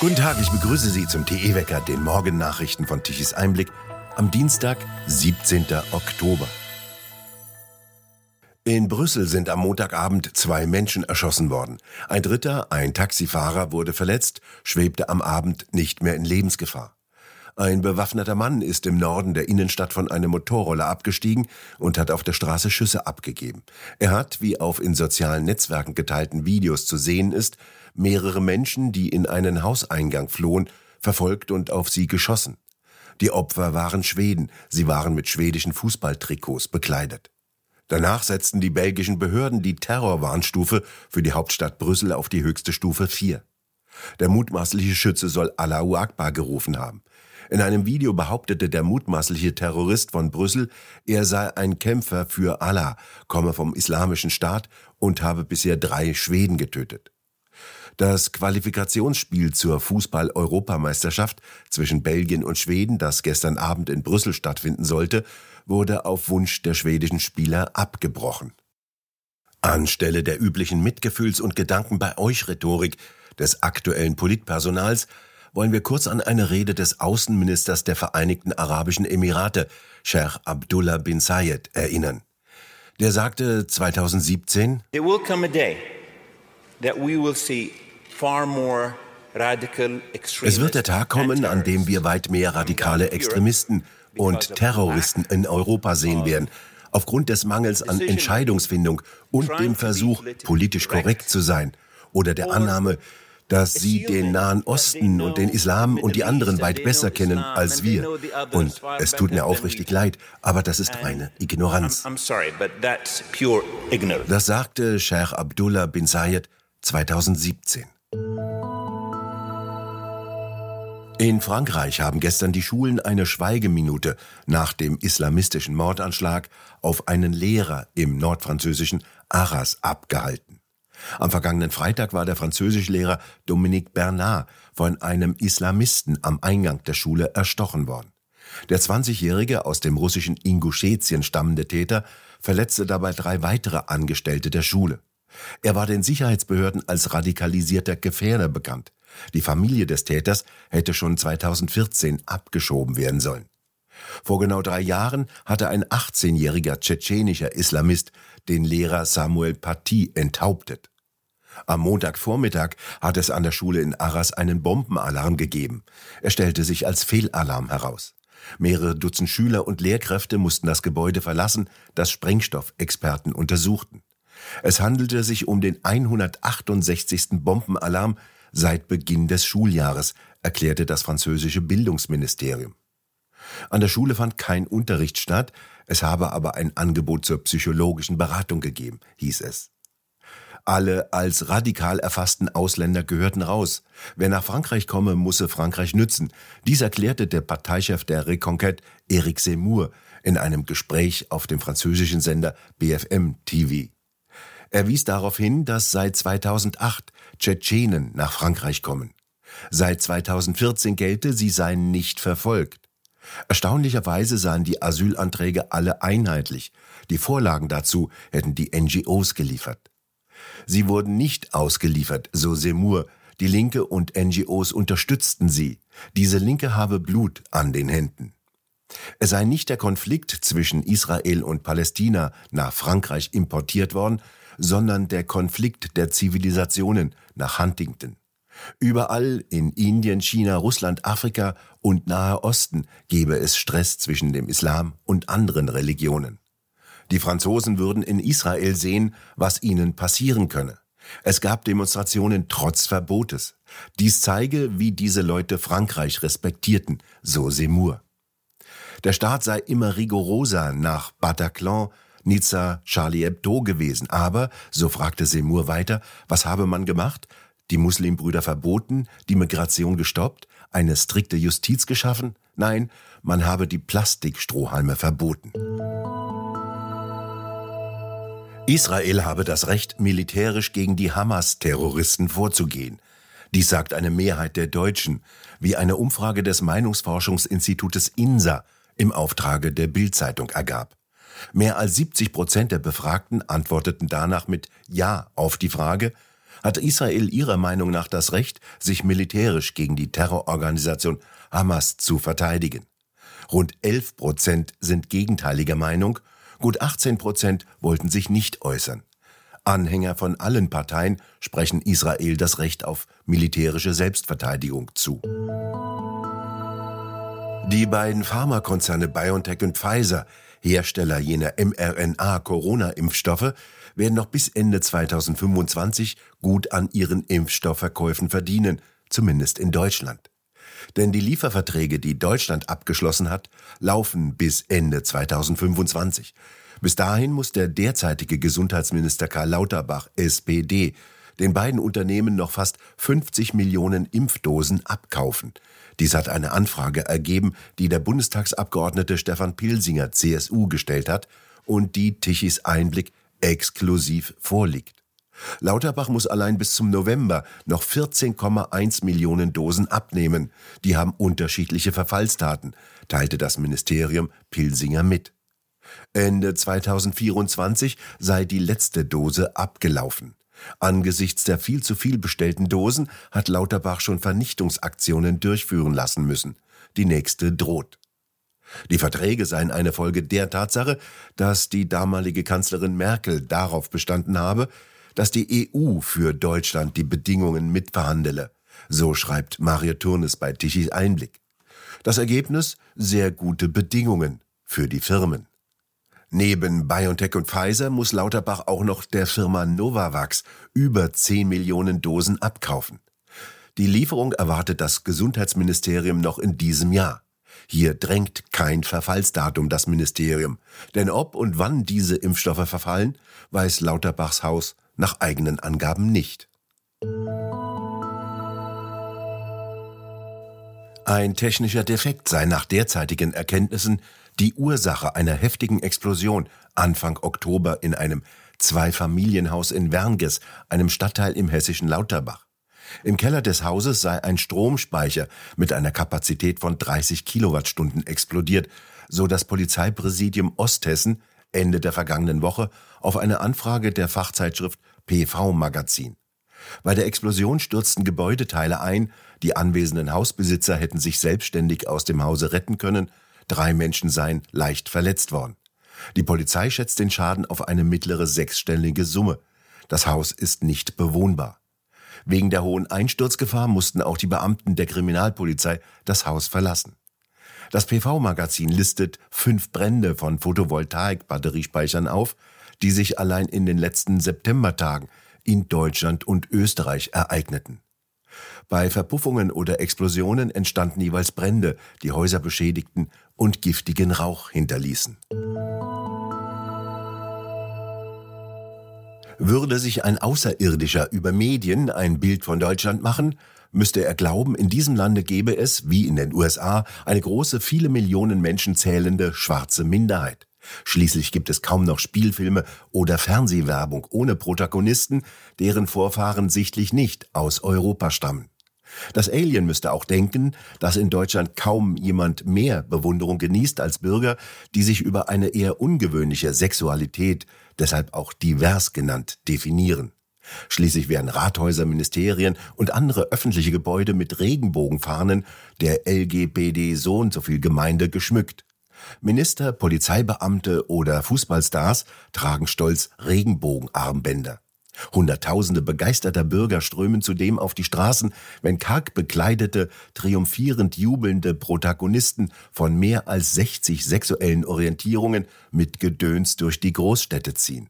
Guten Tag, ich begrüße Sie zum TE-Wecker, den Morgennachrichten von Tichys Einblick, am Dienstag, 17. Oktober. In Brüssel sind am Montagabend zwei Menschen erschossen worden. Ein dritter, ein Taxifahrer, wurde verletzt, schwebte am Abend nicht mehr in Lebensgefahr. Ein bewaffneter Mann ist im Norden der Innenstadt von einem Motorroller abgestiegen und hat auf der Straße Schüsse abgegeben. Er hat, wie auf in sozialen Netzwerken geteilten Videos zu sehen ist, mehrere Menschen, die in einen Hauseingang flohen, verfolgt und auf sie geschossen. Die Opfer waren Schweden, sie waren mit schwedischen Fußballtrikots bekleidet. Danach setzten die belgischen Behörden die Terrorwarnstufe für die Hauptstadt Brüssel auf die höchste Stufe 4. Der mutmaßliche Schütze soll Allahu Akbar gerufen haben. In einem Video behauptete der mutmaßliche Terrorist von Brüssel, er sei ein Kämpfer für Allah, komme vom islamischen Staat und habe bisher drei Schweden getötet. Das Qualifikationsspiel zur Fußball-Europameisterschaft zwischen Belgien und Schweden, das gestern Abend in Brüssel stattfinden sollte, wurde auf Wunsch der schwedischen Spieler abgebrochen. Anstelle der üblichen Mitgefühls- und Gedanken bei euch Rhetorik des aktuellen Politpersonals wollen wir kurz an eine Rede des Außenministers der Vereinigten Arabischen Emirate, Sheikh Abdullah bin Zayed, erinnern. Der sagte 2017, There will come a day that we will see far more es wird der Tag kommen, an dem wir weit mehr radikale Extremisten und Terroristen in Europa sehen werden, aufgrund des Mangels an Entscheidungsfindung und dem Versuch, politisch korrekt zu sein oder der Annahme, dass sie den Nahen Osten und den Islam und die anderen weit besser kennen als wir. Und es tut mir aufrichtig leid, aber das ist reine Ignoranz. Das sagte Sheikh Abdullah bin Zayed 2017. In Frankreich haben gestern die Schulen eine Schweigeminute nach dem islamistischen Mordanschlag auf einen Lehrer im nordfranzösischen Arras abgehalten. Am vergangenen Freitag war der Französischlehrer Dominique Bernard von einem Islamisten am Eingang der Schule erstochen worden. Der 20-jährige aus dem russischen Ingushetien stammende Täter verletzte dabei drei weitere Angestellte der Schule. Er war den Sicherheitsbehörden als radikalisierter Gefährder bekannt. Die Familie des Täters hätte schon 2014 abgeschoben werden sollen. Vor genau drei Jahren hatte ein 18-jähriger tschetschenischer Islamist den Lehrer Samuel Paty enthauptet. Am Montagvormittag hat es an der Schule in Arras einen Bombenalarm gegeben. Er stellte sich als Fehlalarm heraus. Mehrere Dutzend Schüler und Lehrkräfte mussten das Gebäude verlassen, das Sprengstoffexperten untersuchten. Es handelte sich um den 168. Bombenalarm seit Beginn des Schuljahres, erklärte das französische Bildungsministerium. An der Schule fand kein Unterricht statt, es habe aber ein Angebot zur psychologischen Beratung gegeben, hieß es. Alle als radikal erfassten Ausländer gehörten raus. Wer nach Frankreich komme, musse Frankreich nützen. Dies erklärte der Parteichef der Reconquête, Eric Zemmour, in einem Gespräch auf dem französischen Sender BFM TV. Er wies darauf hin, dass seit 2008 Tschetschenen nach Frankreich kommen. Seit 2014 gelte, sie seien nicht verfolgt. Erstaunlicherweise seien die Asylanträge alle einheitlich. Die Vorlagen dazu hätten die NGOs geliefert. Sie wurden nicht ausgeliefert, so Semur. Die Linke und NGOs unterstützten sie. Diese Linke habe Blut an den Händen. Es sei nicht der Konflikt zwischen Israel und Palästina nach Frankreich importiert worden, sondern der Konflikt der Zivilisationen nach Huntington. Überall in Indien, China, Russland, Afrika und Nahe Osten gebe es Stress zwischen dem Islam und anderen Religionen. Die Franzosen würden in Israel sehen, was ihnen passieren könne. Es gab Demonstrationen trotz Verbotes. Dies zeige, wie diese Leute Frankreich respektierten, so Seymour. Der Staat sei immer rigoroser nach Bataclan, Nizza, Charlie Hebdo gewesen. Aber, so fragte Seymour weiter, was habe man gemacht? Die Muslimbrüder verboten, die Migration gestoppt, eine strikte Justiz geschaffen? Nein, man habe die Plastikstrohhalme verboten. Israel habe das Recht, militärisch gegen die Hamas-Terroristen vorzugehen. Dies sagt eine Mehrheit der Deutschen, wie eine Umfrage des Meinungsforschungsinstitutes INSA im Auftrage der Bild-Zeitung ergab. Mehr als 70 Prozent der Befragten antworteten danach mit Ja auf die Frage, hat Israel ihrer Meinung nach das Recht, sich militärisch gegen die Terrororganisation Hamas zu verteidigen. Rund 11 Prozent sind gegenteiliger Meinung, gut 18 Prozent wollten sich nicht äußern. Anhänger von allen Parteien sprechen Israel das Recht auf militärische Selbstverteidigung zu. Die beiden Pharmakonzerne BioNTech und Pfizer, Hersteller jener mRNA-Corona-Impfstoffe, werden noch bis Ende 2025 gut an ihren Impfstoffverkäufen verdienen, zumindest in Deutschland. Denn die Lieferverträge, die Deutschland abgeschlossen hat, laufen bis Ende 2025. Bis dahin muss der derzeitige Gesundheitsminister Karl Lauterbach, SPD, den beiden Unternehmen noch fast 50 Millionen Impfdosen abkaufen. Dies hat eine Anfrage ergeben, die der Bundestagsabgeordnete Stefan Pilsinger, CSU, gestellt hat und die Tichys Einblick exklusiv vorliegt. Lauterbach muss allein bis zum November noch 14,1 Millionen Dosen abnehmen. Die haben unterschiedliche Verfallsdaten, teilte das Ministerium Pilsinger mit. Ende 2024 sei die letzte Dose abgelaufen. Angesichts der viel zu viel bestellten Dosen hat Lauterbach schon Vernichtungsaktionen durchführen lassen müssen. Die nächste droht. Die Verträge seien eine Folge der Tatsache, dass die damalige Kanzlerin Merkel darauf bestanden habe, dass die EU für Deutschland die Bedingungen mitverhandele. So schreibt Mario Turnes bei Tichys Einblick. Das Ergebnis sehr gute Bedingungen für die Firmen. Neben BioNTech und Pfizer muss Lauterbach auch noch der Firma Novavax über 10 Millionen Dosen abkaufen. Die Lieferung erwartet das Gesundheitsministerium noch in diesem Jahr. Hier drängt kein Verfallsdatum das Ministerium, denn ob und wann diese Impfstoffe verfallen, weiß Lauterbachs Haus nach eigenen Angaben nicht. Ein technischer Defekt sei nach derzeitigen Erkenntnissen die Ursache einer heftigen Explosion Anfang Oktober in einem Zweifamilienhaus in Wernges, einem Stadtteil im hessischen Lauterbach. Im Keller des Hauses sei ein Stromspeicher mit einer Kapazität von 30 Kilowattstunden explodiert, so das Polizeipräsidium Osthessen Ende der vergangenen Woche auf eine Anfrage der Fachzeitschrift PV Magazin. Bei der Explosion stürzten Gebäudeteile ein, die anwesenden Hausbesitzer hätten sich selbstständig aus dem Hause retten können, Drei Menschen seien leicht verletzt worden. Die Polizei schätzt den Schaden auf eine mittlere sechsstellige Summe. Das Haus ist nicht bewohnbar. Wegen der hohen Einsturzgefahr mussten auch die Beamten der Kriminalpolizei das Haus verlassen. Das PV-Magazin listet fünf Brände von Photovoltaik-Batteriespeichern auf, die sich allein in den letzten Septembertagen in Deutschland und Österreich ereigneten. Bei Verpuffungen oder Explosionen entstanden jeweils Brände, die Häuser beschädigten und giftigen Rauch hinterließen. Würde sich ein Außerirdischer über Medien ein Bild von Deutschland machen, müsste er glauben, in diesem Lande gäbe es, wie in den USA, eine große, viele Millionen Menschen zählende schwarze Minderheit. Schließlich gibt es kaum noch Spielfilme oder Fernsehwerbung ohne Protagonisten, deren Vorfahren sichtlich nicht aus Europa stammen. Das Alien müsste auch denken, dass in Deutschland kaum jemand mehr Bewunderung genießt als Bürger, die sich über eine eher ungewöhnliche Sexualität, deshalb auch divers genannt, definieren. Schließlich werden Rathäuser, Ministerien und andere öffentliche Gebäude mit Regenbogenfahnen der LGBD so und so viel Gemeinde geschmückt. Minister, Polizeibeamte oder Fußballstars tragen stolz Regenbogenarmbänder. Hunderttausende begeisterter Bürger strömen zudem auf die Straßen, wenn karg bekleidete, triumphierend jubelnde Protagonisten von mehr als 60 sexuellen Orientierungen mit Gedöns durch die Großstädte ziehen.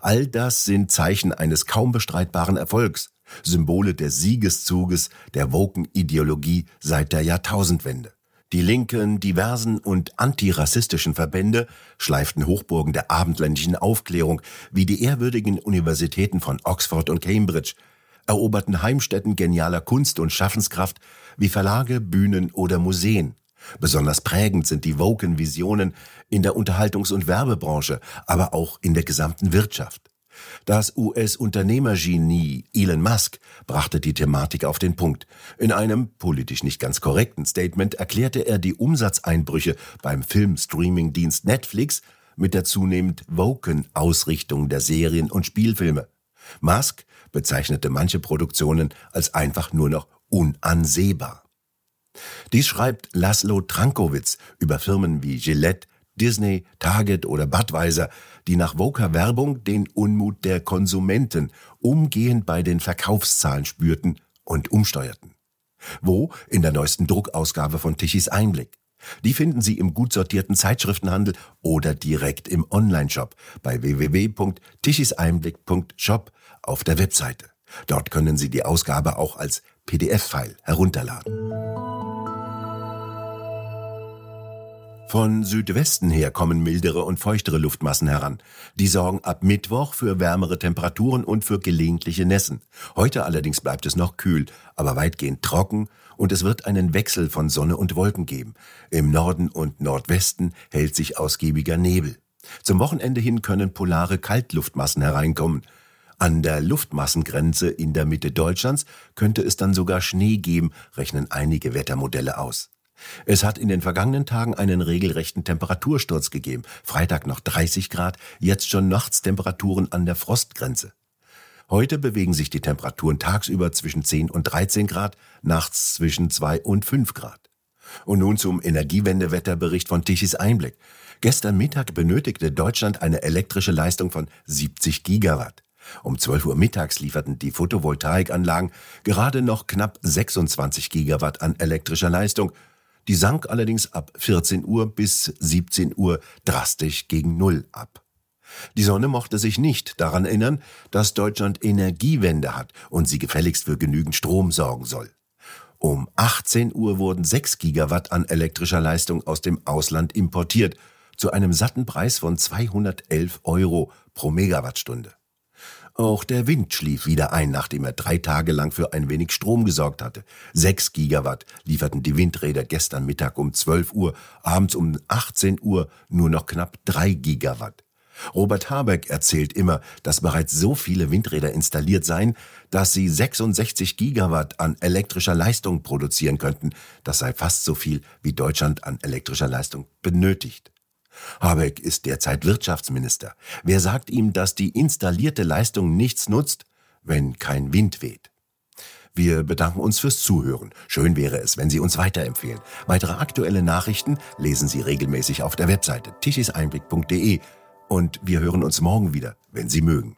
All das sind Zeichen eines kaum bestreitbaren Erfolgs, Symbole des Siegeszuges der Woken-Ideologie seit der Jahrtausendwende. Die linken, diversen und antirassistischen Verbände schleiften Hochburgen der abendländischen Aufklärung wie die ehrwürdigen Universitäten von Oxford und Cambridge, eroberten Heimstätten genialer Kunst und Schaffenskraft wie Verlage, Bühnen oder Museen. Besonders prägend sind die Woken-Visionen in der Unterhaltungs- und Werbebranche, aber auch in der gesamten Wirtschaft. Das US-Unternehmergenie Elon Musk brachte die Thematik auf den Punkt. In einem politisch nicht ganz korrekten Statement erklärte er die Umsatzeinbrüche beim Filmstreaming-Dienst Netflix mit der zunehmend woken Ausrichtung der Serien und Spielfilme. Musk bezeichnete manche Produktionen als einfach nur noch unansehbar. Dies schreibt Laszlo Trankowitz über Firmen wie Gillette, Disney, Target oder Budweiser, die nach Voker Werbung den Unmut der Konsumenten umgehend bei den Verkaufszahlen spürten und umsteuerten. Wo? In der neuesten Druckausgabe von Tichys Einblick. Die finden Sie im gut sortierten Zeitschriftenhandel oder direkt im Onlineshop bei www.tichiseinblick.shop auf der Webseite. Dort können Sie die Ausgabe auch als PDF-File herunterladen. Von Südwesten her kommen mildere und feuchtere Luftmassen heran. Die sorgen ab Mittwoch für wärmere Temperaturen und für gelegentliche Nässen. Heute allerdings bleibt es noch kühl, aber weitgehend trocken und es wird einen Wechsel von Sonne und Wolken geben. Im Norden und Nordwesten hält sich ausgiebiger Nebel. Zum Wochenende hin können polare Kaltluftmassen hereinkommen. An der Luftmassengrenze in der Mitte Deutschlands könnte es dann sogar Schnee geben, rechnen einige Wettermodelle aus. Es hat in den vergangenen Tagen einen regelrechten Temperatursturz gegeben. Freitag noch 30 Grad, jetzt schon Nachtstemperaturen an der Frostgrenze. Heute bewegen sich die Temperaturen tagsüber zwischen 10 und 13 Grad, nachts zwischen 2 und 5 Grad. Und nun zum Energiewendewetterbericht von Tichys Einblick. Gestern Mittag benötigte Deutschland eine elektrische Leistung von 70 Gigawatt. Um 12 Uhr mittags lieferten die Photovoltaikanlagen gerade noch knapp 26 Gigawatt an elektrischer Leistung die sank allerdings ab 14 Uhr bis 17 Uhr drastisch gegen Null ab. Die Sonne mochte sich nicht daran erinnern, dass Deutschland Energiewende hat und sie gefälligst für genügend Strom sorgen soll. Um 18 Uhr wurden 6 Gigawatt an elektrischer Leistung aus dem Ausland importiert, zu einem satten Preis von 211 Euro pro Megawattstunde. Auch der Wind schlief wieder ein, nachdem er drei Tage lang für ein wenig Strom gesorgt hatte. Sechs Gigawatt lieferten die Windräder gestern Mittag um 12 Uhr, abends um 18 Uhr nur noch knapp drei Gigawatt. Robert Habeck erzählt immer, dass bereits so viele Windräder installiert seien, dass sie 66 Gigawatt an elektrischer Leistung produzieren könnten. Das sei fast so viel, wie Deutschland an elektrischer Leistung benötigt. Habeck ist derzeit Wirtschaftsminister. Wer sagt ihm, dass die installierte Leistung nichts nutzt, wenn kein Wind weht? Wir bedanken uns fürs Zuhören. Schön wäre es, wenn Sie uns weiterempfehlen. Weitere aktuelle Nachrichten lesen Sie regelmäßig auf der Webseite tischiseinblick.de und wir hören uns morgen wieder, wenn Sie mögen.